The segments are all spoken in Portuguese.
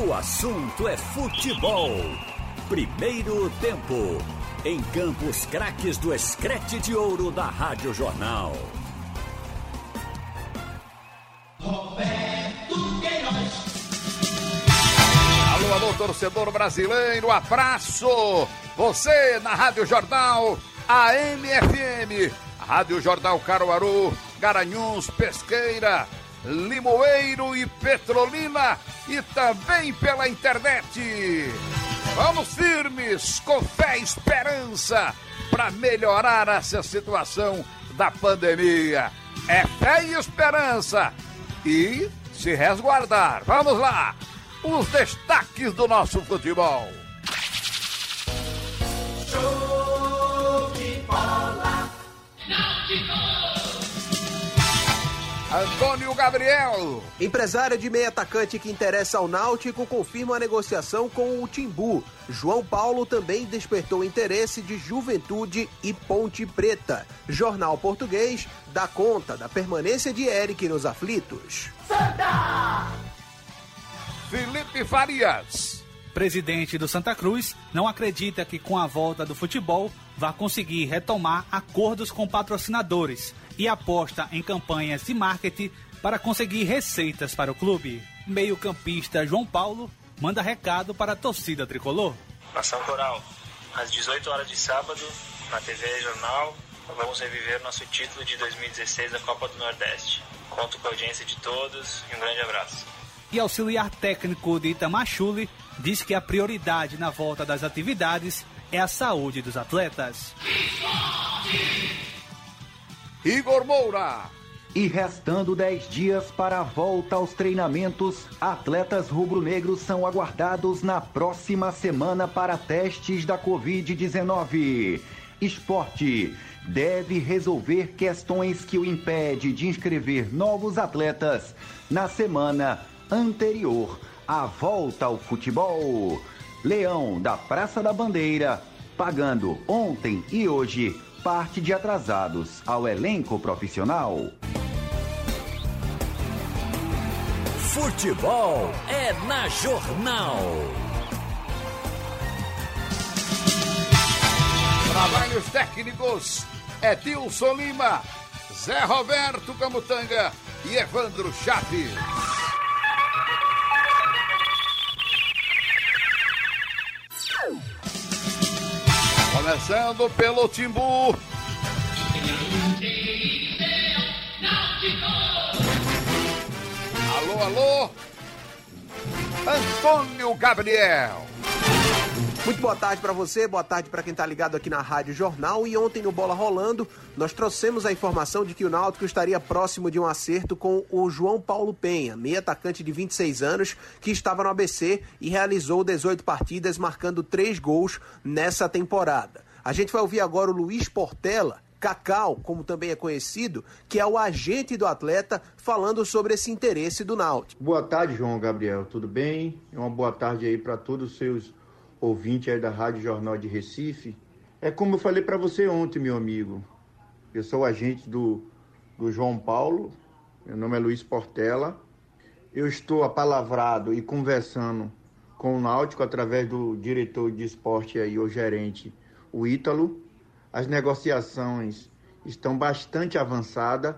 O assunto é futebol. Primeiro tempo. Em Campos Craques do Escrete de Ouro da Rádio Jornal. Roberto Queiroz. Alô, alô, torcedor brasileiro, abraço! Você na Rádio Jornal, AMFM, Rádio Jornal Caruaru, Garanhuns, Pesqueira, Limoeiro e Petrolina e também pela internet. Vamos firmes, com fé e esperança, para melhorar essa situação da pandemia. É fé e esperança e se resguardar. Vamos lá! Os destaques do nosso futebol. Show de bola. Antônio Gabriel. Empresária de meio atacante que interessa ao Náutico confirma a negociação com o Timbu. João Paulo também despertou interesse de Juventude e Ponte Preta. Jornal Português dá conta da permanência de Eric nos aflitos. Felipe Farias. Presidente do Santa Cruz não acredita que com a volta do futebol vá conseguir retomar acordos com patrocinadores e aposta em campanhas de marketing para conseguir receitas para o clube. Meio-campista João Paulo manda recado para a torcida tricolor. Nação Coral, às 18 horas de sábado, na TV Jornal, vamos reviver nosso título de 2016 da Copa do Nordeste. Conto com a audiência de todos e um grande abraço. E auxiliar técnico de Itamachule diz que a prioridade na volta das atividades é a saúde dos atletas. Igor Moura. E restando 10 dias para a volta aos treinamentos, atletas rubro-negros são aguardados na próxima semana para testes da Covid-19. Esporte deve resolver questões que o impede de inscrever novos atletas na semana anterior à volta ao futebol. Leão da Praça da Bandeira, pagando ontem e hoje parte de atrasados ao elenco profissional. Futebol é na Jornal. Trabalhos técnicos Edilson Lima, Zé Roberto Camutanga e Evandro Chaves. Começando pelo Timbu. Alô, alô. Antônio Gabriel. Muito boa tarde para você, boa tarde para quem tá ligado aqui na Rádio Jornal. E ontem no Bola Rolando, nós trouxemos a informação de que o Náutico estaria próximo de um acerto com o João Paulo Penha, meio atacante de 26 anos, que estava no ABC e realizou 18 partidas, marcando 3 gols nessa temporada. A gente vai ouvir agora o Luiz Portela, Cacau, como também é conhecido, que é o agente do atleta, falando sobre esse interesse do Náutico. Boa tarde, João Gabriel. Tudo bem? Uma boa tarde aí para todos os seus ouvintes aí da Rádio Jornal de Recife. É como eu falei para você ontem, meu amigo. Eu sou agente do, do João Paulo. Meu nome é Luiz Portela. Eu estou apalavrado e conversando com o Náutico através do diretor de esporte aí, o gerente, o Ítalo. As negociações estão bastante avançadas.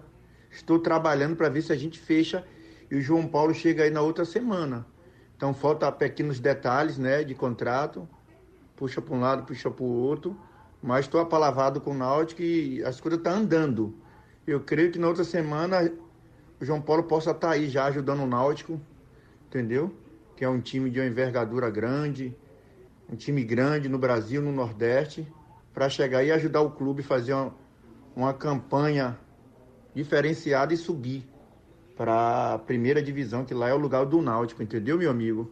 Estou trabalhando para ver se a gente fecha e o João Paulo chega aí na outra semana. Então falta pequenos detalhes, né, de contrato. Puxa para um lado, puxa para o outro. Mas estou apalavrado com o Náutico e as coisas estão andando. Eu creio que na outra semana o João Paulo possa estar aí já ajudando o Náutico, entendeu? Que é um time de uma envergadura grande, um time grande no Brasil, no Nordeste, para chegar e ajudar o clube a fazer uma, uma campanha diferenciada e subir para a primeira divisão, que lá é o lugar do Náutico, entendeu, meu amigo?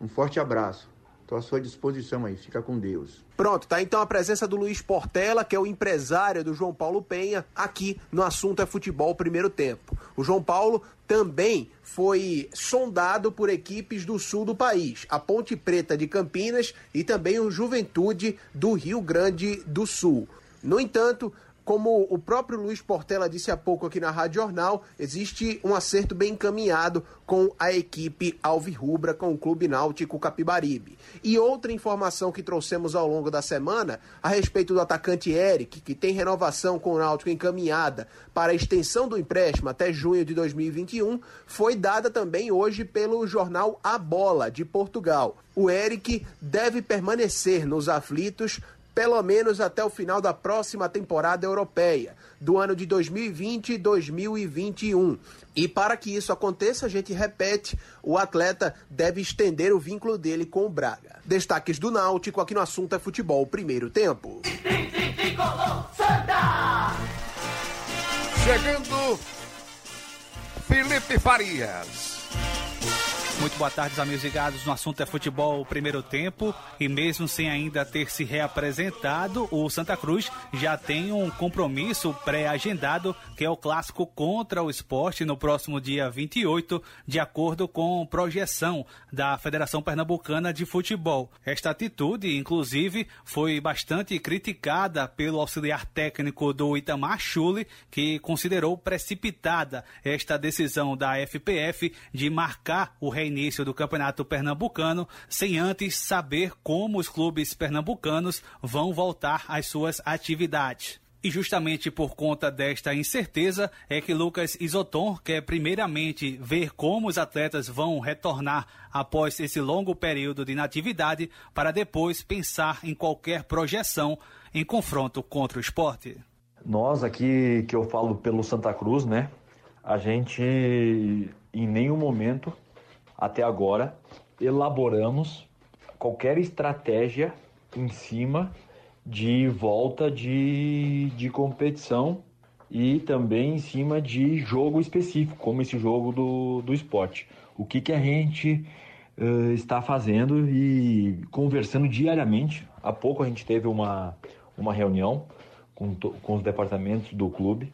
Um forte abraço. Estou à sua disposição aí. Fica com Deus. Pronto, tá então a presença do Luiz Portela, que é o empresário do João Paulo Penha, aqui no assunto é futebol primeiro tempo. O João Paulo também foi sondado por equipes do sul do país, a Ponte Preta de Campinas e também o Juventude do Rio Grande do Sul. No entanto, como o próprio Luiz Portela disse há pouco aqui na Rádio Jornal, existe um acerto bem encaminhado com a equipe Alvirrubra, com o Clube Náutico Capibaribe. E outra informação que trouxemos ao longo da semana, a respeito do atacante Eric, que tem renovação com o Náutico encaminhada para a extensão do empréstimo até junho de 2021, foi dada também hoje pelo jornal A Bola, de Portugal. O Eric deve permanecer nos aflitos pelo menos até o final da próxima temporada europeia, do ano de 2020 e 2021. E para que isso aconteça, a gente repete, o atleta deve estender o vínculo dele com o Braga. Destaques do Náutico aqui no assunto é futebol, primeiro tempo. Chegando Felipe Farias. Muito boa tarde, amigos ligados no assunto é futebol primeiro tempo e mesmo sem ainda ter se reapresentado, o Santa Cruz já tem um compromisso pré-agendado que é o clássico contra o esporte no próximo dia 28, de acordo com projeção da Federação Pernambucana de Futebol. Esta atitude, inclusive, foi bastante criticada pelo auxiliar técnico do Itamar Chuli, que considerou precipitada esta decisão da FPF de marcar o rei início do Campeonato Pernambucano, sem antes saber como os clubes pernambucanos vão voltar às suas atividades. E justamente por conta desta incerteza é que Lucas Isoton quer primeiramente ver como os atletas vão retornar após esse longo período de inatividade para depois pensar em qualquer projeção em confronto contra o esporte. Nós aqui que eu falo pelo Santa Cruz, né? A gente em nenhum momento até agora, elaboramos qualquer estratégia em cima de volta de, de competição e também em cima de jogo específico, como esse jogo do, do esporte. O que, que a gente uh, está fazendo e conversando diariamente. Há pouco a gente teve uma, uma reunião com, com os departamentos do clube,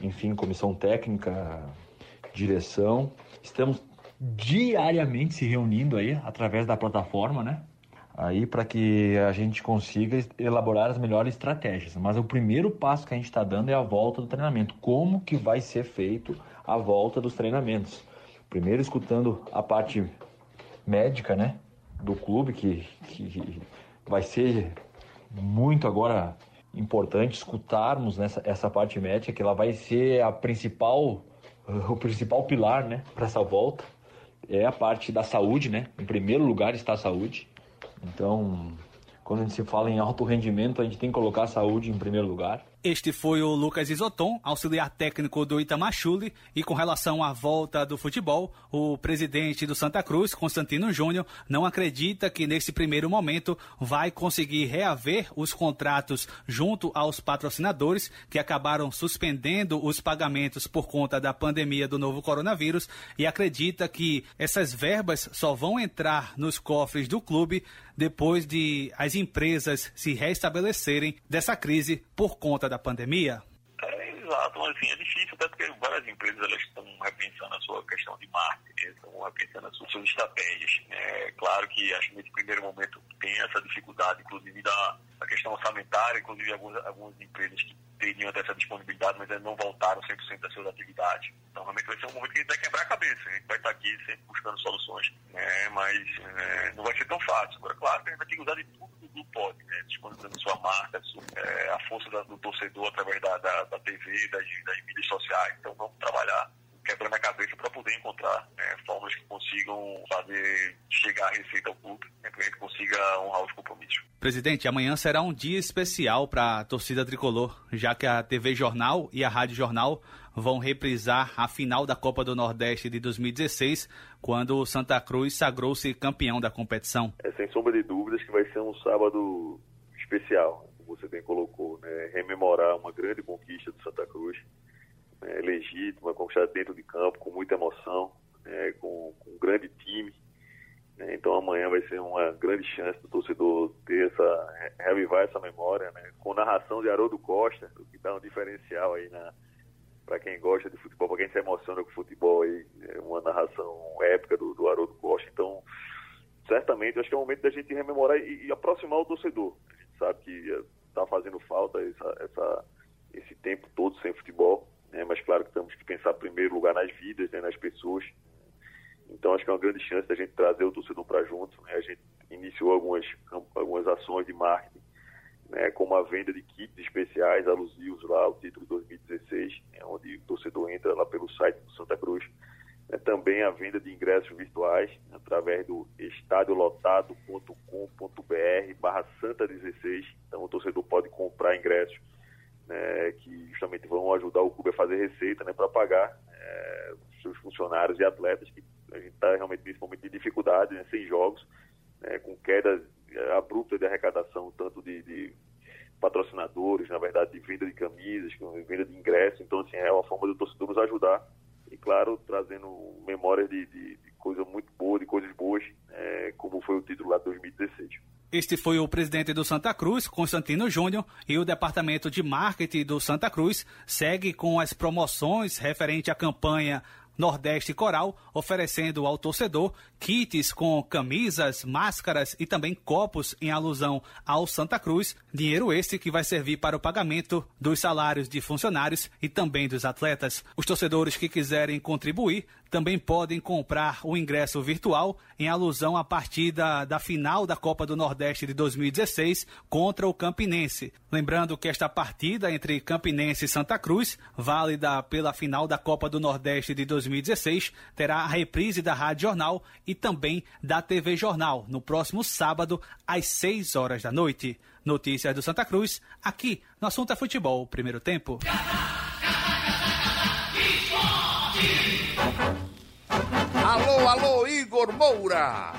enfim, comissão técnica, direção. Estamos diariamente se reunindo aí através da plataforma, né? Aí para que a gente consiga elaborar as melhores estratégias. Mas o primeiro passo que a gente está dando é a volta do treinamento. Como que vai ser feito a volta dos treinamentos? Primeiro escutando a parte médica, né? Do clube, que, que vai ser muito agora importante escutarmos nessa essa parte médica, que ela vai ser a principal, o principal pilar, né? Para essa volta é a parte da saúde, né? Em primeiro lugar está a saúde. Então, quando a gente se fala em alto rendimento, a gente tem que colocar a saúde em primeiro lugar. Este foi o Lucas Isoton, auxiliar técnico do Itamachule, e com relação à volta do futebol, o presidente do Santa Cruz, Constantino Júnior, não acredita que nesse primeiro momento vai conseguir reaver os contratos junto aos patrocinadores que acabaram suspendendo os pagamentos por conta da pandemia do novo coronavírus e acredita que essas verbas só vão entrar nos cofres do clube depois de as empresas se restabelecerem dessa crise por conta da pandemia? É, exato, mas assim, é difícil, até porque várias empresas elas estão repensando a sua questão de marketing, estão repensando as suas estratégias. É claro que acho que nesse primeiro momento tem essa dificuldade, inclusive da, da questão orçamentária, inclusive algumas, algumas empresas que teriam até essa disponibilidade, mas ainda não voltaram 100% das suas atividades. Então, realmente vai ser um momento que a gente vai quebrar a cabeça. A gente vai estar aqui sempre buscando soluções, né? mas é, não vai ser tão fácil. Agora, claro que a gente vai ter que usar de tudo que o grupo pode, né? disponibilizando sua marca, sua, é, a força da, do torcedor através da, da, da TV, das, das mídias sociais. Então, vamos trabalhar quebrando a cabeça para poder encontrar né, formas que consigam fazer chegar a receita ao clube, né, que a gente consiga honrar os compromissos. Presidente, amanhã será um dia especial para a torcida tricolor, já que a TV Jornal e a Rádio Jornal vão reprisar a final da Copa do Nordeste de 2016, quando o Santa Cruz sagrou-se campeão da competição. É sem sombra de dúvidas que vai ser um sábado especial, como você bem colocou, né? rememorar uma grande conquista do Santa Cruz, né? legítima, conquistada dentro de campo, com muita emoção, né? com, com um grande time. Né? Então amanhã vai ser uma grande chance do torcedor ter essa, revivar essa memória, né? com narração de Haroldo Costa, o que dá um diferencial aí na para quem gosta de futebol, para quem se emociona com futebol aí, é uma narração épica do, do Haroldo Costa. Então, certamente, acho que é o momento da gente rememorar e, e aproximar o torcedor. A gente sabe que está fazendo falta essa, essa, esse tempo todo sem futebol, né? mas claro que temos que pensar primeiro lugar nas vidas, né? nas pessoas. Então acho que é uma grande chance da gente trazer o torcedor para junto. Né? A gente iniciou algumas, algumas ações de marketing, né? como a venda de kits especiais alusivos lá ao título de 2016, né? onde o torcedor entra lá pelo site do Santa Cruz. É também a venda de ingressos virtuais através do estadiolotado.com.br barra Santa 16. Então o torcedor pode comprar ingressos né, que justamente vão ajudar o clube a fazer receita né, para pagar é, seus funcionários e atletas, que a gente está realmente nesse momento de dificuldade, né, sem jogos, né, com queda é, abrupta de arrecadação, tanto de, de, patrocinadores, na verdade, de venda de camisas, venda de ingressos. Então, assim, é uma forma do torcedor nos ajudar e, claro, trazendo memórias de, de, de coisa muito boa, de coisas boas, é, como foi o título lá de 2016. Este foi o presidente do Santa Cruz, Constantino Júnior, e o departamento de marketing do Santa Cruz segue com as promoções referente à campanha Nordeste Coral, oferecendo ao torcedor kits com camisas, máscaras e também copos em alusão ao Santa Cruz. Dinheiro este que vai servir para o pagamento dos salários de funcionários e também dos atletas. Os torcedores que quiserem contribuir também podem comprar o ingresso virtual em alusão à partida da final da Copa do Nordeste de 2016 contra o Campinense. Lembrando que esta partida entre Campinense e Santa Cruz, válida pela final da Copa do Nordeste de 2016, terá a reprise da Rádio Jornal e também da TV Jornal no próximo sábado às 6 horas da noite. Notícias do Santa Cruz, aqui no Assunto é Futebol, primeiro tempo. Alô, alô, Igor Moura.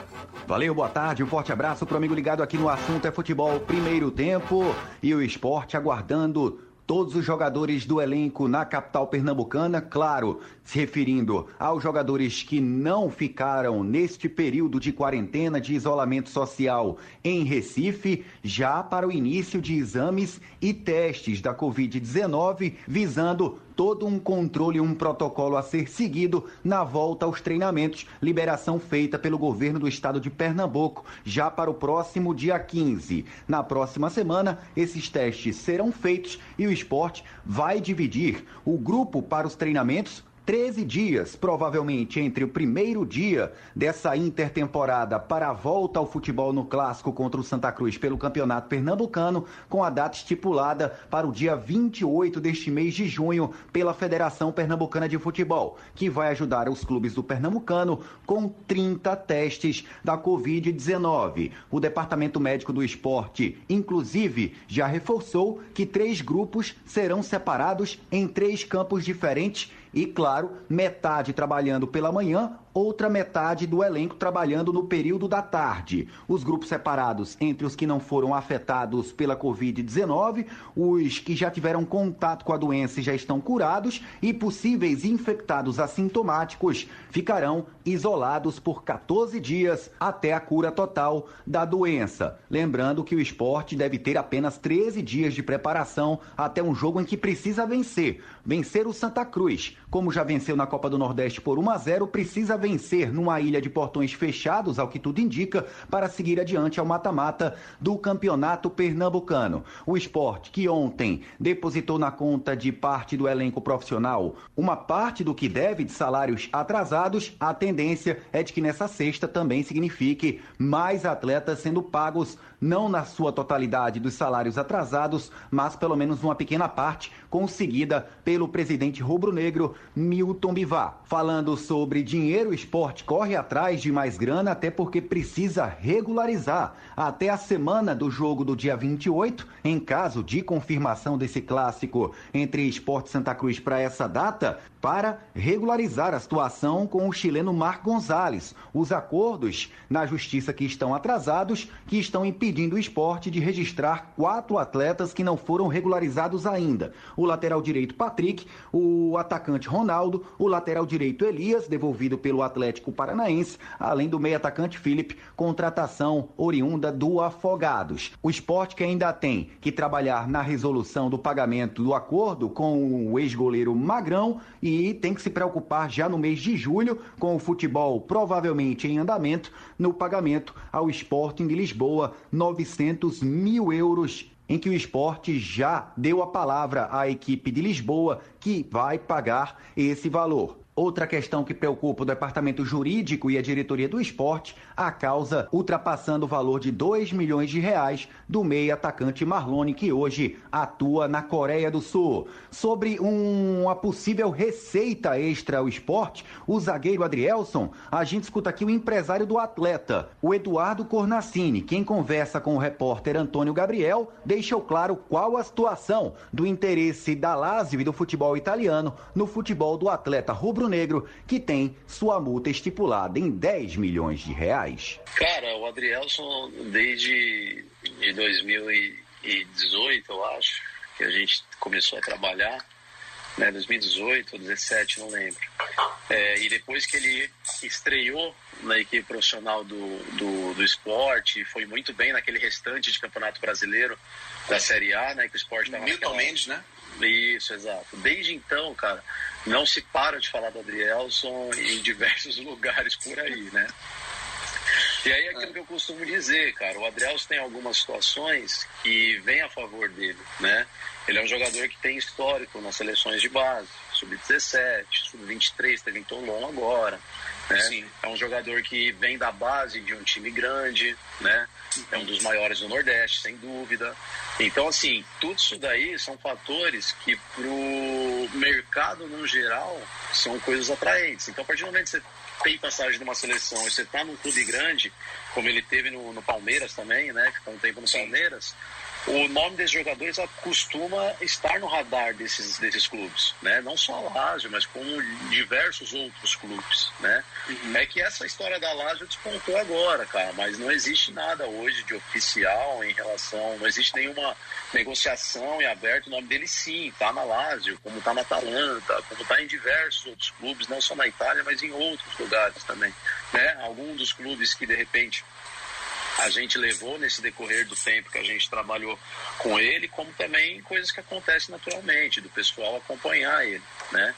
Valeu, boa tarde, um forte abraço pro amigo ligado aqui no assunto é futebol primeiro tempo e o esporte aguardando todos os jogadores do elenco na capital pernambucana, claro, se referindo aos jogadores que não ficaram neste período de quarentena de isolamento social em Recife, já para o início de exames e testes da Covid-19, visando todo um controle, um protocolo a ser seguido na volta aos treinamentos, liberação feita pelo governo do estado de Pernambuco já para o próximo dia 15. Na próxima semana, esses testes serão feitos e o esporte vai dividir o grupo para os treinamentos 13 dias, provavelmente entre o primeiro dia dessa intertemporada para a volta ao futebol no clássico contra o Santa Cruz pelo Campeonato Pernambucano, com a data estipulada para o dia 28 deste mês de junho pela Federação Pernambucana de Futebol, que vai ajudar os clubes do Pernambucano com 30 testes da Covid-19. O Departamento Médico do Esporte, inclusive, já reforçou que três grupos serão separados em três campos diferentes e, claro, metade trabalhando pela manhã, outra metade do elenco trabalhando no período da tarde. Os grupos separados entre os que não foram afetados pela Covid-19, os que já tiveram contato com a doença e já estão curados e possíveis infectados assintomáticos ficarão isolados por 14 dias até a cura total da doença. Lembrando que o esporte deve ter apenas 13 dias de preparação até um jogo em que precisa vencer. Vencer o Santa Cruz, como já venceu na Copa do Nordeste por 1 a 0, precisa vencer numa ilha de portões fechados, ao que tudo indica, para seguir adiante ao mata-mata do Campeonato Pernambucano. O esporte, que ontem depositou na conta de parte do elenco profissional uma parte do que deve de salários atrasados, a tendência é de que nessa sexta também signifique mais atletas sendo pagos, não na sua totalidade dos salários atrasados, mas pelo menos uma pequena parte conseguida pelo presidente rubro-negro Milton Bivar. Falando sobre dinheiro, o esporte corre atrás de mais grana, até porque precisa regularizar até a semana do jogo do dia 28, em caso de confirmação desse clássico entre Esporte Santa Cruz para essa data, para regularizar a situação com o chileno Marco Gonzalez. Os acordos na justiça que estão atrasados, que estão impedindo o esporte de registrar quatro atletas que não foram regularizados ainda. O lateral direito Patrick, o atacante Ronaldo, o lateral direito Elias, devolvido pelo Atlético Paranaense, além do meio atacante Felipe, contratação oriunda do Afogados. O esporte que ainda tem que trabalhar na resolução do pagamento do acordo com o ex-goleiro Magrão e tem que se preocupar já no mês de julho com o futebol provavelmente em andamento no pagamento ao Sporting de Lisboa, 900 mil euros em que o esporte já deu a palavra à equipe de Lisboa que vai pagar esse valor. Outra questão que preocupa o departamento jurídico e a diretoria do esporte, a causa ultrapassando o valor de 2 milhões de reais do meio atacante Marlone, que hoje atua na Coreia do Sul. Sobre um, uma possível receita extra ao esporte, o zagueiro Adrielson, a gente escuta aqui o empresário do atleta, o Eduardo Cornacini, quem conversa com o repórter Antônio Gabriel, deixou claro qual a situação do interesse da Lazio e do futebol italiano no futebol do atleta rubro Negro, que tem sua multa estipulada em 10 milhões de reais. Cara, o Adrielson, desde de 2018, eu acho, que a gente começou a trabalhar, né, 2018 ou 2017, não lembro. É, e depois que ele estreou na equipe profissional do, do, do esporte, foi muito bem naquele restante de campeonato brasileiro da Série A, né, que o esporte estava Milton Mendes, né? Isso, exato. Desde então, cara, não se para de falar do Adrielson em diversos lugares por aí, né? E aí é aquilo que eu costumo dizer, cara, o Adrielson tem algumas situações que vêm a favor dele, né? Ele é um jogador que tem histórico nas seleções de base, sub-17, sub-23, teve em Toulon agora, né? Sim. É um jogador que vem da base de um time grande, né? É um dos maiores do Nordeste, sem dúvida. Então, assim, tudo isso daí são fatores que pro mercado no geral são coisas atraentes. Então, a partir do momento que você tem passagem de uma seleção e você está num clube grande, como ele teve no, no Palmeiras também, né? Que está um tempo no Sim. Palmeiras, o nome desses jogadores costuma estar no radar desses, desses clubes, né? Não só a Lazio, mas como diversos outros clubes, né? Uhum. É que essa história da Lazio despontou agora, cara, mas não existe nada hoje de oficial em relação, não existe nenhuma negociação em aberto, o nome dele sim, tá na Lazio, como tá na Atalanta, como tá em diversos outros clubes, não só na Itália, mas em outros lugares também, né? Alguns dos clubes que de repente a gente levou nesse decorrer do tempo que a gente trabalhou com ele, como também coisas que acontecem naturalmente, do pessoal acompanhar ele, né?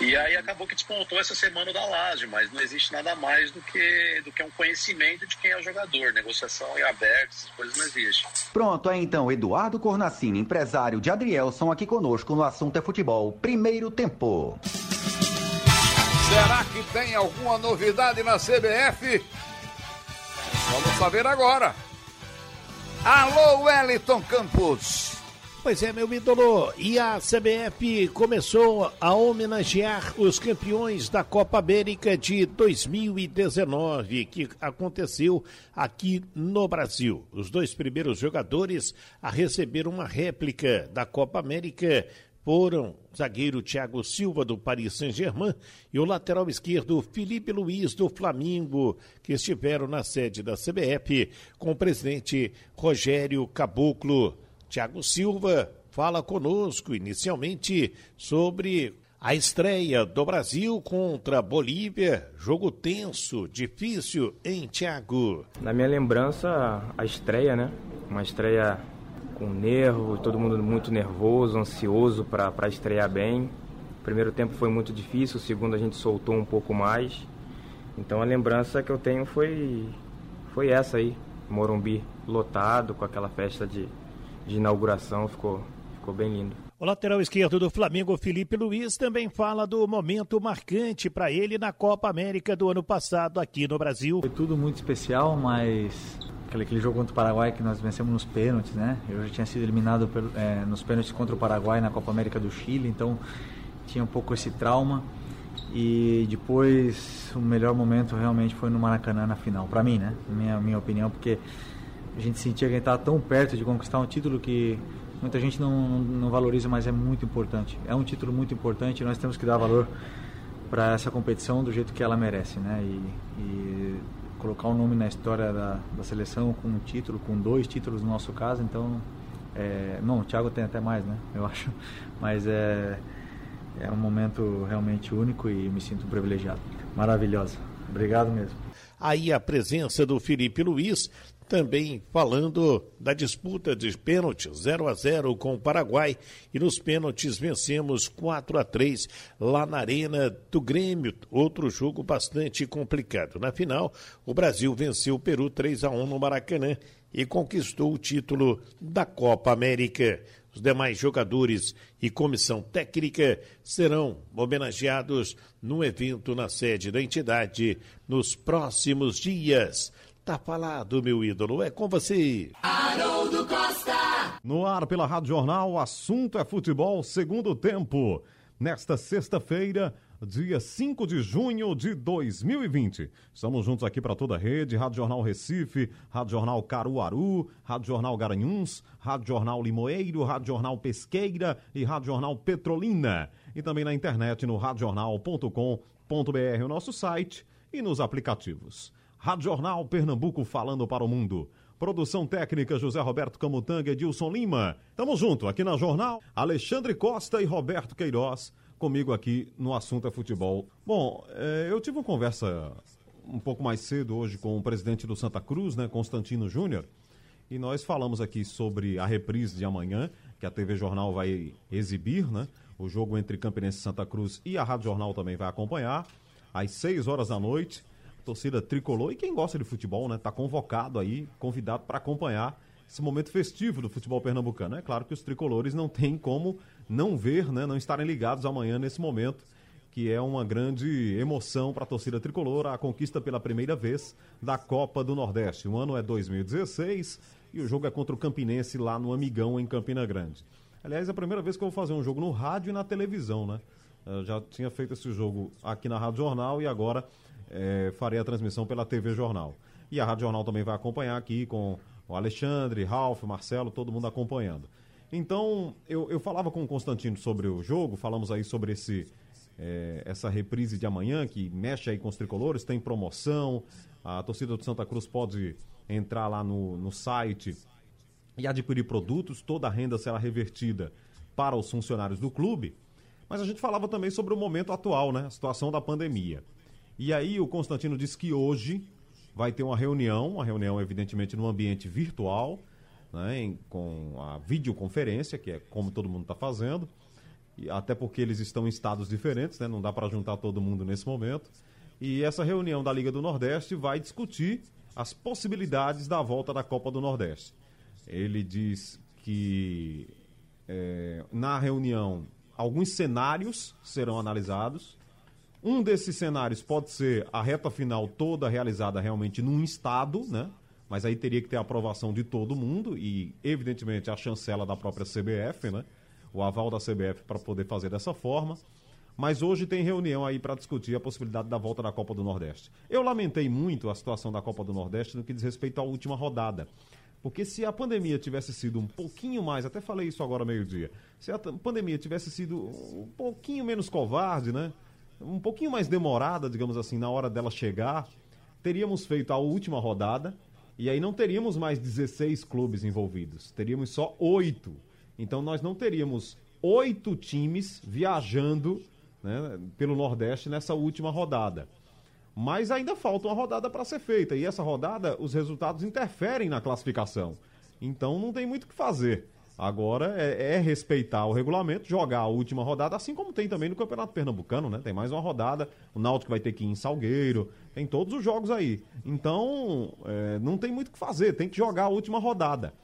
E aí acabou que despontou essa semana da Lazio, mas não existe nada mais do que, do que um conhecimento de quem é o jogador. Negociação é aberta, essas coisas não existem. Pronto, é então Eduardo Cornacini, empresário de Adrielson, aqui conosco no Assunto é Futebol. Primeiro tempo. Será que tem alguma novidade na CBF? Vamos saber agora. Alô, Wellington Campos. Pois é, meu ídolo. E a CBF começou a homenagear os campeões da Copa América de 2019, que aconteceu aqui no Brasil. Os dois primeiros jogadores a receber uma réplica da Copa América foram zagueiro Thiago Silva do Paris Saint-Germain e o lateral esquerdo Felipe Luiz do Flamengo, que estiveram na sede da CBF com o presidente Rogério Caboclo. Thiago Silva fala conosco inicialmente sobre a estreia do Brasil contra a Bolívia, jogo tenso, difícil, em Thiago? Na minha lembrança, a estreia, né? Uma estreia com nervo, todo mundo muito nervoso, ansioso para estrear bem. O primeiro tempo foi muito difícil, o segundo a gente soltou um pouco mais. Então a lembrança que eu tenho foi, foi essa aí, Morumbi lotado, com aquela festa de, de inauguração, ficou, ficou bem lindo. O lateral esquerdo do Flamengo, Felipe Luiz, também fala do momento marcante para ele na Copa América do ano passado aqui no Brasil. Foi tudo muito especial, mas aquele, aquele jogo contra o Paraguai que nós vencemos nos pênaltis, né? Eu já tinha sido eliminado pelo, é, nos pênaltis contra o Paraguai na Copa América do Chile, então tinha um pouco esse trauma. E depois o melhor momento realmente foi no Maracanã na final, para mim, né? Minha minha opinião, porque a gente sentia que a gente estava tão perto de conquistar um título que muita gente não, não valoriza, mas é muito importante. É um título muito importante e nós temos que dar valor para essa competição do jeito que ela merece, né? E, e colocar um nome na história da, da seleção com um título, com dois títulos no nosso caso, então. É, não, o Thiago tem até mais, né? Eu acho. Mas é, é um momento realmente único e me sinto privilegiado. Maravilhosa. Obrigado mesmo. Aí a presença do Felipe Luiz, também falando da disputa de pênaltis 0 a 0 com o Paraguai e nos pênaltis vencemos 4 a 3 lá na Arena do Grêmio, outro jogo bastante complicado. Na final, o Brasil venceu o Peru 3 a 1 no Maracanã e conquistou o título da Copa América. Os demais jogadores e comissão técnica serão homenageados no evento na sede da entidade nos próximos dias. Tá falado, meu ídolo, é com você. Haroldo Costa. No ar pela Rádio Jornal, o assunto é futebol segundo tempo. Nesta sexta-feira, dia 5 de junho de 2020. Estamos juntos aqui para toda a rede, Rádio Jornal Recife, Rádio Jornal Caruaru, Rádio Jornal Garanhuns, Rádio Jornal Limoeiro, Rádio Jornal Pesqueira e Rádio Jornal Petrolina. E também na internet no radiojornal.com.br, o nosso site e nos aplicativos. Rádio Jornal Pernambuco falando para o mundo. Produção técnica José Roberto Camutanga e Edilson Lima. Tamo junto aqui na Jornal. Alexandre Costa e Roberto Queiroz comigo aqui no assunto é futebol. Bom, é, eu tive uma conversa um pouco mais cedo hoje com o presidente do Santa Cruz, né, Constantino Júnior, e nós falamos aqui sobre a reprise de amanhã, que a TV Jornal vai exibir, né? O jogo entre Campinense e Santa Cruz e a Rádio Jornal também vai acompanhar, às 6 horas da noite. Torcida tricolor e quem gosta de futebol, né? Tá convocado aí, convidado para acompanhar esse momento festivo do futebol pernambucano. É claro que os tricolores não têm como não ver, né, não estarem ligados amanhã nesse momento, que é uma grande emoção para a torcida tricolor, a conquista pela primeira vez da Copa do Nordeste. O ano é 2016 e o jogo é contra o Campinense lá no Amigão, em Campina Grande. Aliás, é a primeira vez que eu vou fazer um jogo no rádio e na televisão, né? Eu já tinha feito esse jogo aqui na Rádio Jornal e agora é, farei a transmissão pela TV Jornal. E a Rádio Jornal também vai acompanhar aqui com o Alexandre, Ralf, Marcelo, todo mundo acompanhando. Então, eu, eu falava com o Constantino sobre o jogo, falamos aí sobre esse, é, essa reprise de amanhã, que mexe aí com os tricolores, tem promoção, a torcida do Santa Cruz pode entrar lá no, no site e adquirir produtos, toda a renda será revertida para os funcionários do clube. Mas a gente falava também sobre o momento atual, né? A situação da pandemia. E aí o Constantino disse que hoje vai ter uma reunião, uma reunião evidentemente no ambiente virtual, né, em, com a videoconferência, que é como todo mundo está fazendo, e até porque eles estão em estados diferentes, né, não dá para juntar todo mundo nesse momento. E essa reunião da Liga do Nordeste vai discutir as possibilidades da volta da Copa do Nordeste. Ele diz que é, na reunião alguns cenários serão analisados. Um desses cenários pode ser a reta final toda realizada realmente num estado, né? mas aí teria que ter a aprovação de todo mundo e, evidentemente, a chancela da própria CBF, né? O aval da CBF para poder fazer dessa forma. Mas hoje tem reunião aí para discutir a possibilidade da volta da Copa do Nordeste. Eu lamentei muito a situação da Copa do Nordeste no que diz respeito à última rodada. Porque se a pandemia tivesse sido um pouquinho mais, até falei isso agora meio-dia, se a pandemia tivesse sido um pouquinho menos covarde, né? Um pouquinho mais demorada, digamos assim, na hora dela chegar, teríamos feito a última rodada e aí não teríamos mais 16 clubes envolvidos, teríamos só oito. Então nós não teríamos oito times viajando né, pelo Nordeste nessa última rodada. Mas ainda falta uma rodada para ser feita. E essa rodada, os resultados interferem na classificação. Então não tem muito o que fazer. Agora é, é, respeitar o regulamento, jogar a última rodada, assim como tem também no Campeonato Pernambucano, né? Tem mais uma rodada, o Náutico vai ter que ir em Salgueiro, tem todos os jogos aí. Então, é, não tem muito o que fazer, tem que jogar a última rodada.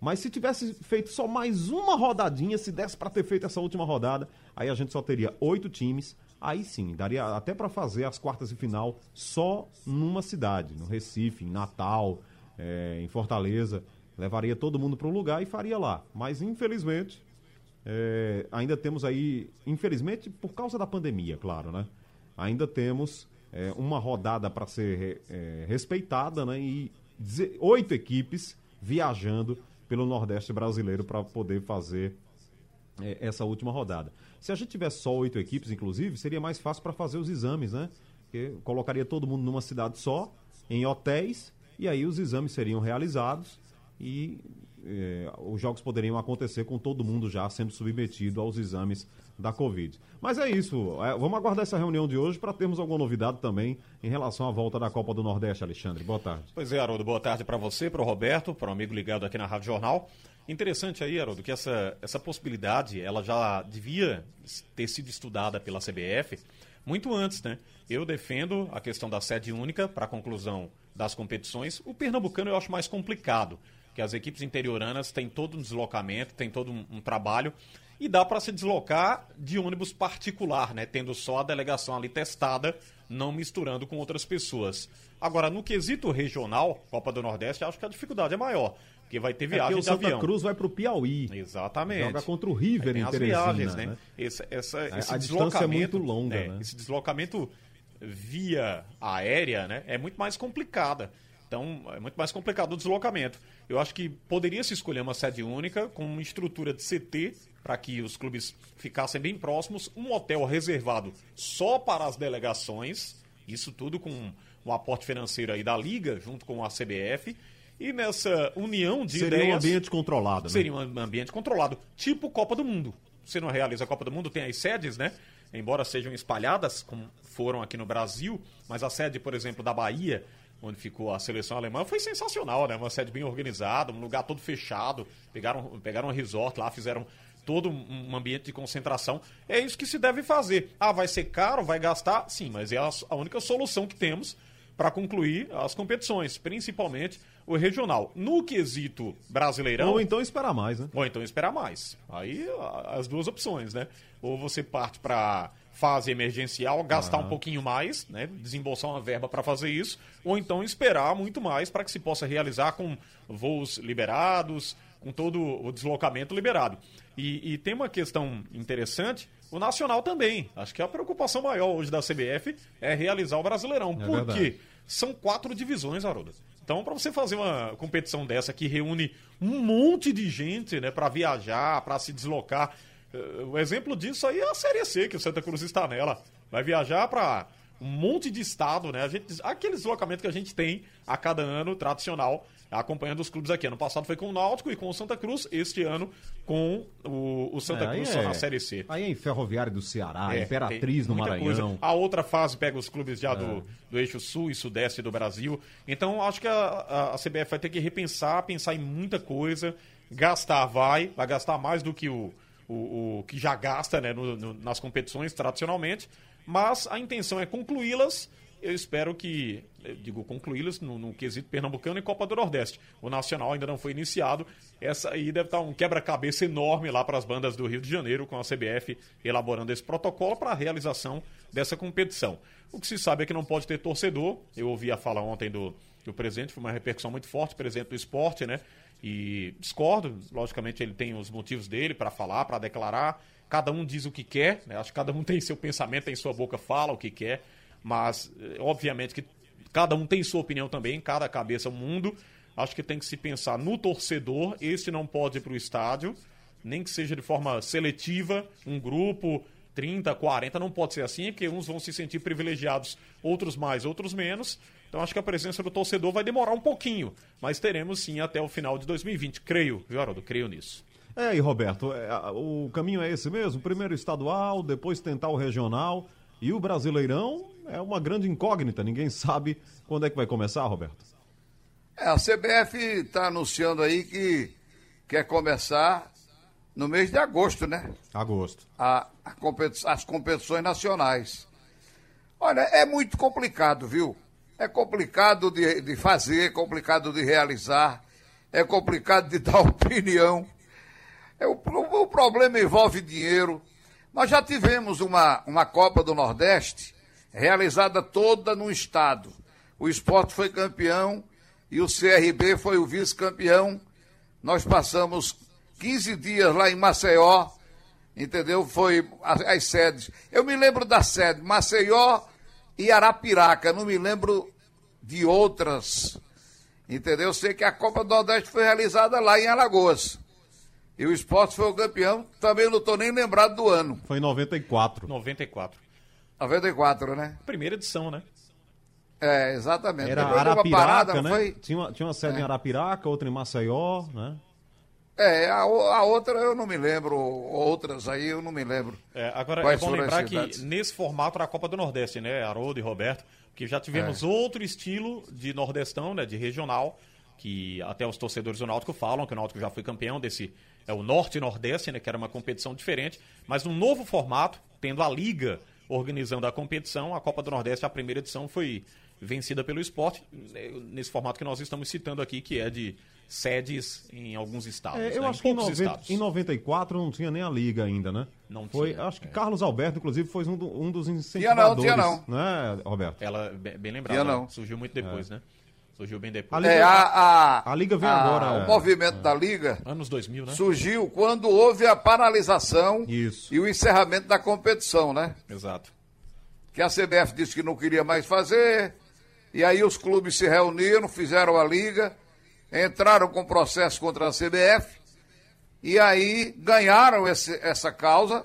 Mas se tivesse feito só mais uma rodadinha, se desse para ter feito essa última rodada, aí a gente só teria oito times. Aí sim, daria até para fazer as quartas de final só numa cidade, no Recife, em Natal, é, em Fortaleza levaria todo mundo para um lugar e faria lá. Mas infelizmente, é, ainda temos aí, infelizmente por causa da pandemia, claro, né? Ainda temos é, uma rodada para ser é, respeitada, né? E oito equipes viajando pelo Nordeste brasileiro para poder fazer é, essa última rodada. Se a gente tivesse só oito equipes, inclusive, seria mais fácil para fazer os exames, né? Porque colocaria todo mundo numa cidade só, em hotéis, e aí os exames seriam realizados e eh, os jogos poderiam acontecer com todo mundo já sendo submetido aos exames da Covid. Mas é isso, é, vamos aguardar essa reunião de hoje para termos alguma novidade também em relação à volta da Copa do Nordeste, Alexandre. Boa tarde. Pois é, Haroldo, boa tarde para você, para o Roberto, para o amigo ligado aqui na Rádio Jornal. Interessante aí, Haroldo, que essa, essa possibilidade ela já devia ter sido estudada pela CBF muito antes, né? Eu defendo a questão da sede única para a conclusão das competições. O pernambucano eu acho mais complicado, que as equipes interioranas têm todo um deslocamento, tem todo um, um trabalho e dá para se deslocar de ônibus particular, né? Tendo só a delegação ali testada, não misturando com outras pessoas. Agora, no quesito regional, Copa do Nordeste, acho que a dificuldade é maior. Porque vai ter viagem é de Santa avião. Cruz vai para o Piauí. Exatamente. Joga contra o River em as Teresina, viagens, né? né? Esse, essa, A- esse a distância é muito deslocamento, longa, é, né? Esse deslocamento via aérea, né? É muito mais complicada. Então, é muito mais complicado o deslocamento. Eu acho que poderia se escolher uma sede única, com uma estrutura de CT, para que os clubes ficassem bem próximos, um hotel reservado só para as delegações, isso tudo com um aporte financeiro aí da Liga, junto com a CBF, e nessa união de Seria um ideias... ambiente controlado, né? Seria um ambiente controlado, tipo Copa do Mundo. Você não realiza a Copa do Mundo, tem as sedes, né? Embora sejam espalhadas, como foram aqui no Brasil, mas a sede, por exemplo, da Bahia, onde ficou a seleção alemã, foi sensacional, né? Uma sede bem organizada, um lugar todo fechado. Pegaram, pegaram um resort lá, fizeram todo um ambiente de concentração. É isso que se deve fazer. Ah, vai ser caro, vai gastar? Sim, mas é a, a única solução que temos para concluir as competições, principalmente o regional. No quesito brasileirão. Ou então esperar mais, né? Ou então esperar mais. Aí as duas opções, né? Ou você parte para fase emergencial, gastar um pouquinho mais, né? Desembolsar uma verba para fazer isso, ou então esperar muito mais para que se possa realizar com voos liberados, com todo o deslocamento liberado. E, e tem uma questão interessante, o Nacional também. Acho que a preocupação maior hoje da CBF é realizar o Brasileirão. É Por verdade. quê? São quatro divisões, Haroldo. Então, para você fazer uma competição dessa que reúne um monte de gente, né, para viajar, para se deslocar, o exemplo disso aí é a Série C, que o Santa Cruz está nela. Vai viajar para um monte de estado, né? A gente, aquele deslocamento que a gente tem a cada ano, tradicional, acompanhando os clubes aqui. Ano passado foi com o Náutico e com o Santa Cruz, este ano com o, o Santa É, Cruz é- na Série C. Aí é em Ferroviária do Ceará, É, Imperatriz no Maranhão. coisa. A outra fase pega os clubes já É. do, do eixo sul e sudeste do Brasil. Então, acho que a, a- a CBF vai ter que repensar, pensar em muita coisa. Gastar vai, vai gastar mais do que o, o, o que já gasta né, no- no- nas competições tradicionalmente. Mas a intenção é concluí-las. Eu espero que, eu digo, concluí-las no, no quesito pernambucano e Copa do Nordeste. O Nacional ainda não foi iniciado. Essa aí deve estar um quebra-cabeça enorme lá para as bandas do Rio de Janeiro, com a CBF elaborando esse protocolo para a realização dessa competição. O que se sabe é que não pode ter torcedor. Eu ouvi a fala ontem do, do presidente, foi uma repercussão muito forte, presidente do esporte, né? E discordo, logicamente ele tem os motivos dele para falar, para declarar. Cada um diz o que quer, né? Acho que cada um tem seu pensamento, tem sua boca, fala o que quer, mas eh, obviamente que cada um tem sua opinião também, cada cabeça é um mundo. Acho que tem que se pensar no torcedor, esse não pode ir para o estádio, nem que seja de forma seletiva, um grupo, 30, 40, não pode ser assim, porque uns vão se sentir privilegiados, outros mais, outros menos. Então acho que a presença do torcedor vai demorar um pouquinho, mas teremos sim até o final de 2020. Creio, viu, Haroldo? Creio nisso. É, e Roberto, é, o caminho é esse mesmo? Primeiro estadual, depois tentar o regional. E o Brasileirão é uma grande incógnita, ninguém sabe quando é que vai começar, Roberto. É, a CBF está anunciando aí que quer começar no mês de agosto, né? Agosto. A, a competi- as competições nacionais. Olha, é muito complicado, viu? É complicado de, de fazer, é complicado de realizar, é complicado de dar opinião. É, o, o problema envolve dinheiro. Nós já tivemos uma, uma Copa do Nordeste realizada toda no estado. O esporte foi campeão e o CRB foi o vice-campeão. Nós passamos 15 dias lá em Maceió, entendeu? Foi as, as sedes. Eu me lembro da sede, Maceió e Arapiraca, não me lembro de outras, entendeu? Eu sei que a Copa do Nordeste foi realizada lá em Alagoas. E o esporte foi o campeão, também não estou nem lembrado do ano. Foi em 94. 94. 94, né? Primeira edição, né? É, exatamente. Era Depois Arapiraca, parada, não né? foi? Tinha, uma, tinha uma sede É. em Arapiraca, outra em Maceió, né? É, a, a outra eu não me lembro, outras aí eu não me lembro. É, agora Quais é bom lembrar que nesse formato era a Copa do Nordeste, né, Haroldo e Roberto, que já tivemos É. outro estilo de nordestão, né, de regional, que até os torcedores do Náutico falam que o Náutico já foi campeão desse é o Norte e Nordeste, né, que era uma competição diferente, mas num novo formato, tendo a liga organizando a competição, a Copa do Nordeste, a primeira edição foi vencida pelo esporte, né, nesse formato que nós estamos citando aqui, que é de sedes em alguns estados. É, eu né, acho que em, poucos 90, estados. em 94 não tinha nem a liga ainda, né? Não foi, tinha, Acho que Carlos Alberto, inclusive, foi um, do- um dos Tinha incentivadores. não, tinha não. Né, Roberto? Ela, bem, bem lembrado, Tinha né? não. surgiu muito depois, É. né? Surgiu bem A depois. Liga- É, a, a, a Liga vem a- agora. O movimento da Liga Anos 2000, né? surgiu quando houve a paralisação Isso. e o encerramento da competição, né? Exato. Que a CBF disse que não queria mais fazer, e aí os clubes se reuniram, fizeram a Liga, entraram com processo contra a CBF, e aí ganharam esse- essa causa,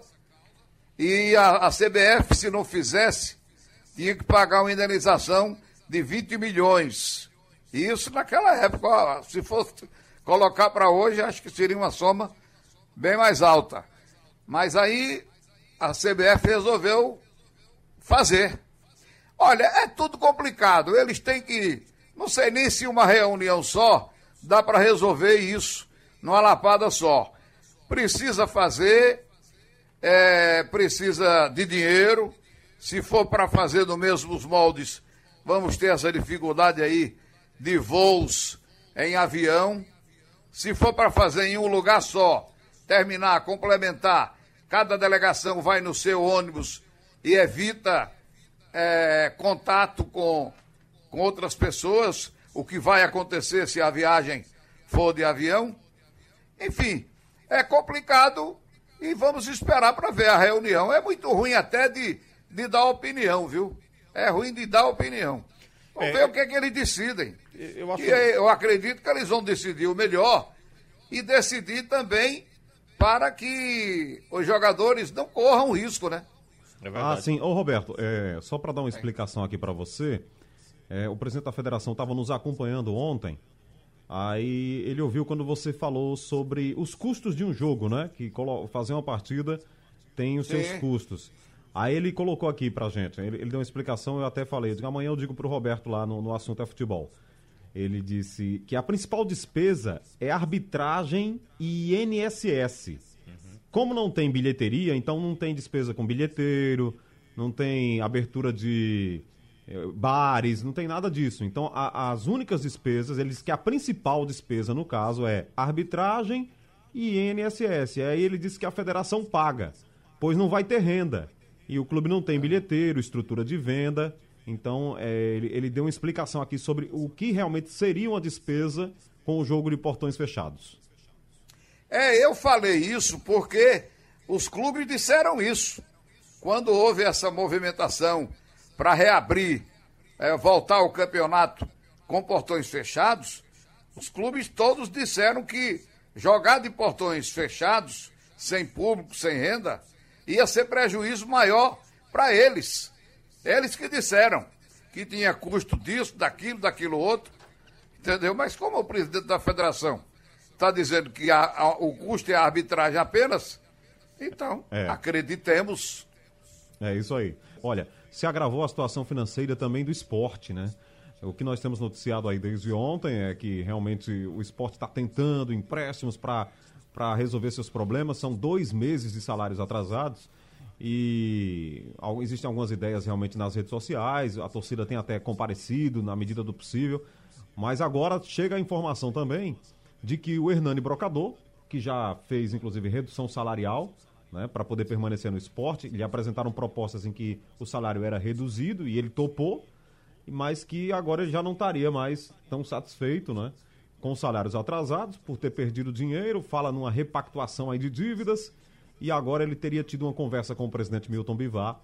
e a, a CBF, se não fizesse, tinha que pagar uma indenização de 20 milhões. Isso naquela época, se fosse colocar para hoje, acho que seria uma soma bem mais alta. Mas aí a CBF resolveu fazer. Olha, é tudo complicado. Eles têm que. Não sei nem se uma reunião só dá para resolver isso numa lapada só. Precisa fazer, é, precisa de dinheiro. Se for para fazer nos mesmos moldes, vamos ter essa dificuldade aí de voos em avião. Se for para fazer em um lugar só, terminar, complementar, cada delegação vai no seu ônibus e evita é, contato com, com outras pessoas, o que vai acontecer se a viagem for de avião. Enfim, é complicado e vamos esperar para ver a reunião. É muito ruim até de, de dar opinião, viu? É ruim de dar opinião. Vamos É, ver o que, é que eles decidem. Eu acho E eu acredito que eles vão decidir o melhor e decidir também para que os jogadores não corram risco, né? É Ah, sim. Ô, Roberto, é, só para dar uma explicação aqui para você, é, o presidente da federação estava nos acompanhando ontem, aí ele ouviu quando você falou sobre os custos de um jogo, né? Que fazer uma partida tem os seus custos. Aí ele colocou aqui pra gente, ele, ele deu uma explicação, eu até falei, eu digo, amanhã eu digo pro Roberto lá no, no assunto é futebol. Ele disse que a principal despesa é arbitragem e INSS. Como não tem bilheteria, então não tem despesa com bilheteiro, não tem abertura de bares, não tem nada disso. Então, a- as únicas despesas, eles que a principal despesa, no caso, é arbitragem e INSS. Aí ele disse que a federação paga, pois não vai ter renda. E o clube não tem bilheteiro, estrutura de venda. Então, eh, ele, ele deu uma explicação aqui sobre o que realmente seria uma despesa com o jogo de portões fechados. É, eu falei isso porque os clubes disseram isso. Quando houve essa movimentação para reabrir, é, voltar ao campeonato com portões fechados, os clubes todos disseram que jogar de portões fechados, sem público, sem renda, ia ser prejuízo maior para eles. Eles que disseram que tinha custo disso, daquilo, daquilo outro, entendeu? Mas como o presidente da federação está dizendo que a- a- o custo é a arbitragem apenas, então É. acreditemos. É isso aí. Olha, se agravou a situação financeira também do esporte, né? O que nós temos noticiado aí desde ontem é que realmente o esporte está tentando empréstimos para resolver seus problemas. São dois meses de salários atrasados e existem algumas ideias realmente nas redes sociais. A torcida tem até comparecido na medida do possível. Mas agora chega a informação também de que o Hernani Brocador, que já fez inclusive redução salarial, né, para poder permanecer no esporte, lhe apresentaram propostas em que o salário era reduzido e ele topou, mas que agora já não estaria mais tão satisfeito, né? Com os salários atrasados, por ter perdido dinheiro, fala numa repactuação aí de dívidas, e agora ele teria tido uma conversa com o presidente Milton Bivar,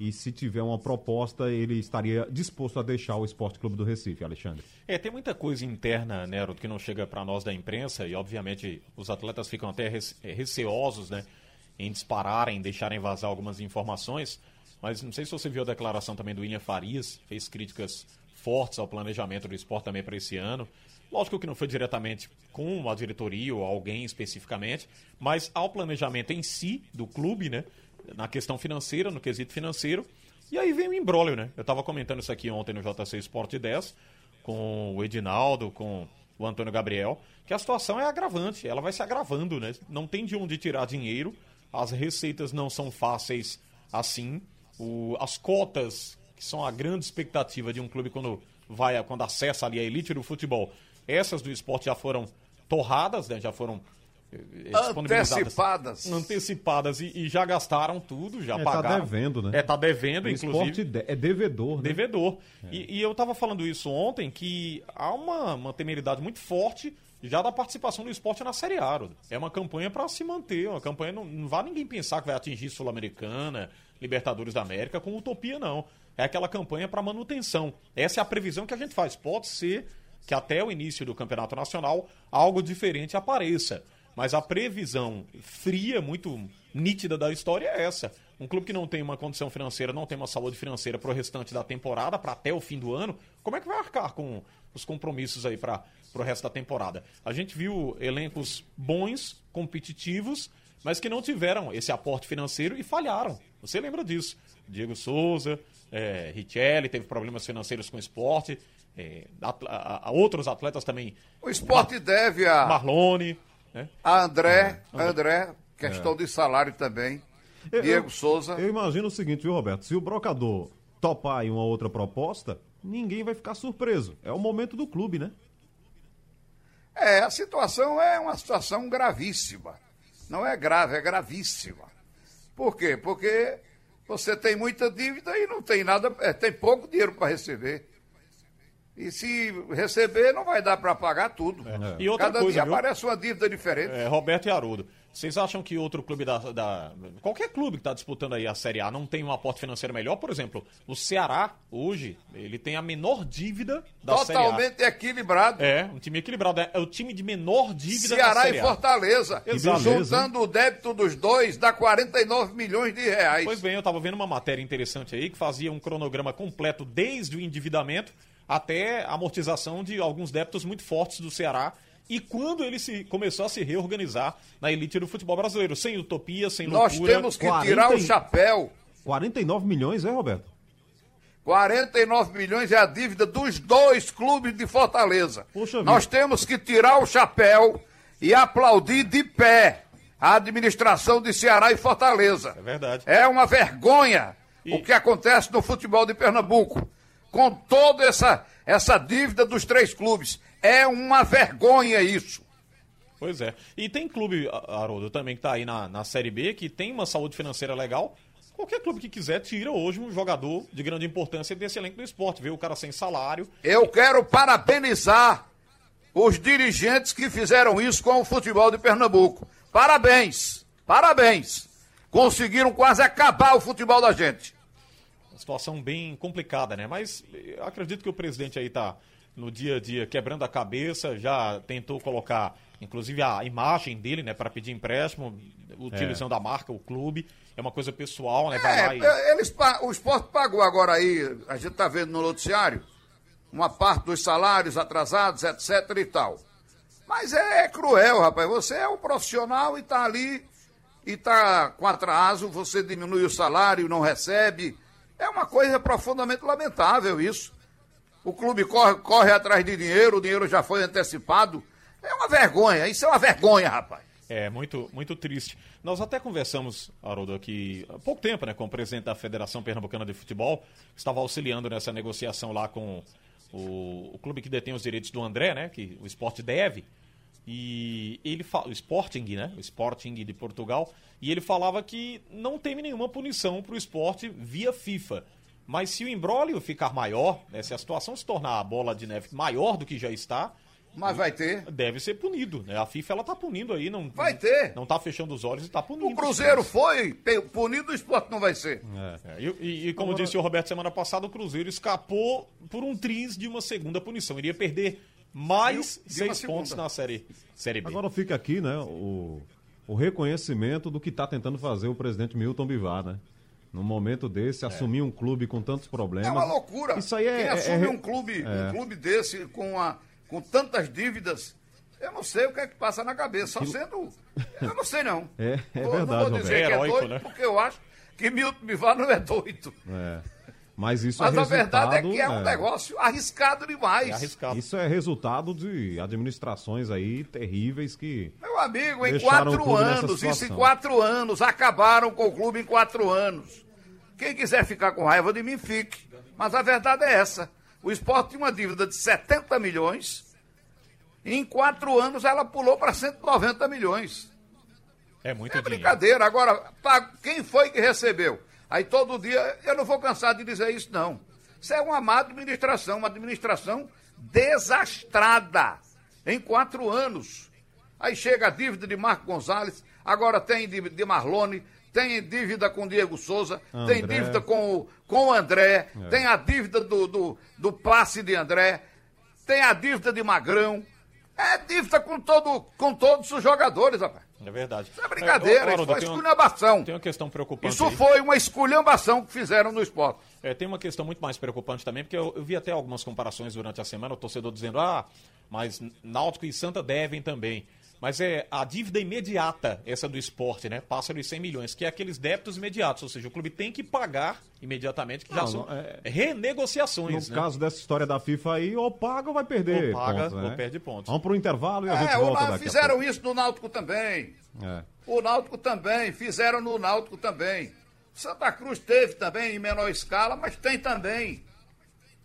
e se tiver uma proposta, ele estaria disposto a deixar o Esporte Clube do Recife, Alexandre. É, tem muita coisa interna, né, Haroldo, que não chega para nós da imprensa e, obviamente, os atletas ficam até rece- receosos, né, em dispararem, deixarem vazar algumas informações. Mas não sei se você viu a declaração também do William Farias, fez críticas fortes ao planejamento do esporte também para esse ano. Lógico que não foi diretamente com a diretoria ou alguém especificamente, mas ao planejamento em si do clube, né? Na questão financeira, no quesito financeiro. E aí vem o embrólio, né? Eu estava comentando isso aqui ontem no JC Sport 10 com o Edinaldo, com o Antônio Gabriel, que a situação é agravante, ela vai se agravando, né? Não tem de onde tirar dinheiro, as receitas não são fáceis assim. O, as cotas, que são a grande expectativa de um clube quando vai quando acessa ali a elite do futebol, essas do esporte já foram torradas, né? Já foram eh, disponibilizadas. Antecipadas. Antecipadas e, e já gastaram tudo, já É, tá pagaram. devendo, né? É, tá devendo, O inclusive. de- é devedor, né? Devedor. E, e eu tava falando isso ontem, que há uma, uma temeridade muito forte já da participação do esporte na Série A. É uma campanha para se manter, uma campanha, não, não vai ninguém pensar que vai atingir Sul-Americana, Libertadores da América com utopia, não. É aquela campanha para manutenção. Essa é a previsão que a gente faz. Pode ser que até o início do Campeonato Nacional algo diferente apareça. Mas a previsão fria, muito nítida da história é essa. Um clube que não tem uma condição financeira, não tem uma saúde financeira para o restante da temporada, para até o fim do ano, como é que vai arcar com os compromissos aí para o resto da temporada? A gente viu elencos bons, competitivos, mas que não tiveram esse aporte financeiro e falharam. Você lembra disso? Diego Souza, é, Richelli teve problemas financeiros com o esporte, é, a- a- outros atletas também. O esporte deve a, Marlone. Né? a André, É. André, questão de salário também. Diego eu- Souza. Eu imagino o seguinte, viu, Roberto? Se o brocador topar uma outra proposta, ninguém vai ficar surpreso. É o momento do clube, né? É, a situação é uma situação gravíssima. Não é grave, é gravíssima. Por quê? Porque você tem muita dívida e não tem nada, é, tem pouco dinheiro para receber. E se receber, não vai dar para pagar tudo. E outra Cada coisa, dia viu? aparece uma dívida diferente. É, Roberto e Haroldo. Vocês acham que outro clube da. da- qualquer clube que está disputando aí a Série A não tem um aporte financeiro melhor? Por exemplo, o Ceará, hoje, ele tem a menor dívida da Série A. Totalmente equilibrado. É, um time equilibrado. É o time de menor dívida da Ceará Série e A. Fortaleza. Exato. Juntando o débito dos dois, dá 49 milhões de reais. Pois bem, eu estava vendo uma matéria interessante aí que fazia um cronograma completo desde o endividamento até a amortização de alguns débitos muito fortes do Ceará. E quando ele se começou a se reorganizar na elite do futebol brasileiro, sem utopia, sem Nós loucura. temos que tirar o chapéu. 49 milhões, é, Roberto? 49 milhões é a dívida dos dois clubes de Fortaleza. vida. Nós temos que tirar o chapéu e aplaudir de pé a administração de Ceará e Fortaleza. É verdade. É uma vergonha o que acontece no futebol de Pernambuco. Com toda essa, essa dívida dos três clubes. É uma vergonha isso. Pois é. E tem clube, Haroldo, também que tá aí na, na Série B, que tem uma saúde financeira legal. Qualquer clube que quiser tira hoje um jogador de grande importância desse elenco do esporte. Vê o cara sem salário. Eu quero parabenizar os dirigentes que fizeram isso com o futebol de Pernambuco. Parabéns, parabéns. Conseguiram quase acabar o futebol da gente. Uma situação bem complicada, né? Mas eu acredito que o presidente aí tá no dia a dia quebrando a cabeça, já tentou colocar, inclusive, a imagem dele, né, para pedir empréstimo, utilizando a marca, o clube. É uma coisa pessoal, né? Vai lá e... É, eles, o esporte pagou agora aí, a gente está vendo no noticiário, uma parte dos salários atrasados, etc e tal. Mas é, cruel, rapaz. Você é um profissional e está ali e está com atraso, você diminui o salário, não recebe. É uma coisa profundamente lamentável isso. O clube corre, corre atrás de dinheiro, o dinheiro já foi antecipado. É uma vergonha, isso é uma vergonha, rapaz. É, muito, muito triste. Nós até conversamos, Haroldo, aqui há pouco tempo, né, com o presidente da Federação Pernambucana de Futebol, que estava auxiliando nessa negociação lá com o, o clube que detém os direitos do André, né, que o esporte deve. E ele fala, o Sporting, né, o Sporting de Portugal, e ele falava que não teme nenhuma punição para o esporte via FIFA. Mas se o embrólio ficar maior, né, se a situação se tornar a bola de neve maior do que já está, Mas vai ter. deve ser punido, né? A FIFA ela tá punindo aí, não Vai ter. Não tá fechando os olhos e tá punindo. O Cruzeiro foi punido, o esporte não vai ser. É, e, e- e como disse o Roberto semana passada, o Cruzeiro escapou por um triz de uma segunda punição. Iria perder mais De- de uma seis pontos na série, série B. Agora fica aqui, né, o, o reconhecimento do que está tentando fazer o presidente Milton Bivar, né? Num momento desse, assumir um clube com tantos problemas. É uma loucura. Isso aí é. Quem é- assume é- um, clube, é. um clube desse com, a, com tantas dívidas, eu não sei o que é que passa na cabeça. Só sendo. Eu não sei, não. É, é Vou- verdade, Não vou dizer Roberto. que é Heróico, doido, né? porque eu acho que Milton Bivar não é doido. É. Mas isso Mas é a verdade é que é um resultado, negócio arriscado demais. Isso é resultado de administrações aí terríveis que. Meu amigo, em quatro anos, isso em quatro anos, acabaram com o clube em quatro anos. Quem quiser ficar com raiva de mim, fique. Mas a verdade é essa. O esporte tinha uma dívida de 70 milhões. E em quatro anos ela pulou para 190 milhões. É muito É dinheiro. brincadeira. Agora, pra quem foi que recebeu? Aí todo dia, eu não vou cansar de dizer isso, não. Isso é uma má administração, uma administração desastrada em quatro anos. Aí chega a dívida de Marco Gonzalez, agora tem de, de Marlone, tem dívida com Diego Souza, tem André. dívida com, o- com o André, É. tem a dívida do, do, do passe de André, tem a dívida de Magrão. É dívida com, todo, com todos os jogadores, rapaz. É verdade. Isso é brincadeira, isso foi esculhambação. Tem uma questão preocupante Isso aí. foi uma esculhambação que fizeram no esporte. É, tem uma questão muito mais preocupante também, porque eu, eu vi até algumas comparações durante a semana, o torcedor dizendo, ah, mas Náutico e Santa devem também. Mas é a dívida imediata, essa do esporte, né? Passa dos 100 milhões, que é aqueles débitos imediatos, ou seja, o clube tem que pagar imediatamente, que já Não, são não, é- renegociações, No né? caso dessa história da FIFA aí, ou paga ou vai perder. Ou paga, pontos, né? ou perde pontos. Vamos pro intervalo e a gente É, o volta daqui fizeram isso no Náutico também. É. O Náutico também, fizeram no Náutico também. Santa Cruz teve também em menor escala, mas tem também.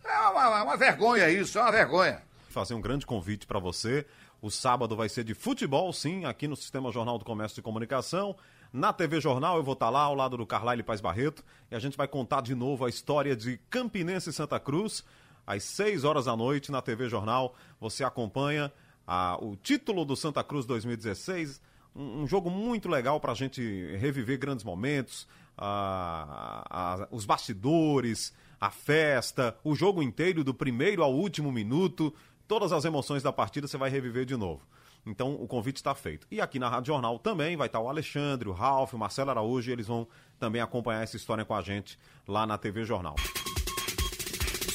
É uma, uma vergonha isso, é uma vergonha. fazer um grande convite para você. O sábado vai ser de futebol, sim, aqui no Sistema Jornal do Comércio e Comunicação. Na TV Jornal eu vou estar lá ao lado do Carlyle Paz Barreto e a gente vai contar de novo a história de Campinense e Santa Cruz. Às 6 horas da noite na TV Jornal você acompanha ah, o título do Santa Cruz 2016. Um, um jogo muito legal para a gente reviver grandes momentos, ah, ah, os bastidores, a festa, o jogo inteiro, do primeiro ao último minuto, todas as emoções da partida você vai reviver de novo. Então o convite está feito. E aqui na Rádio Jornal também vai estar o Alexandre, o Ralf, o Marcelo Araújo, e eles vão também acompanhar essa história com a gente lá na TV Jornal.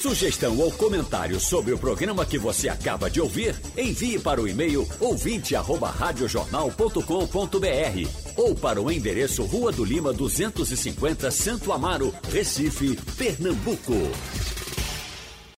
Sugestão ou comentário sobre o programa que você acaba de ouvir, envie para o e-mail ouvinte@radiojornal.com.br ou para o endereço Rua do Lima 250, Santo Amaro, Recife, Pernambuco.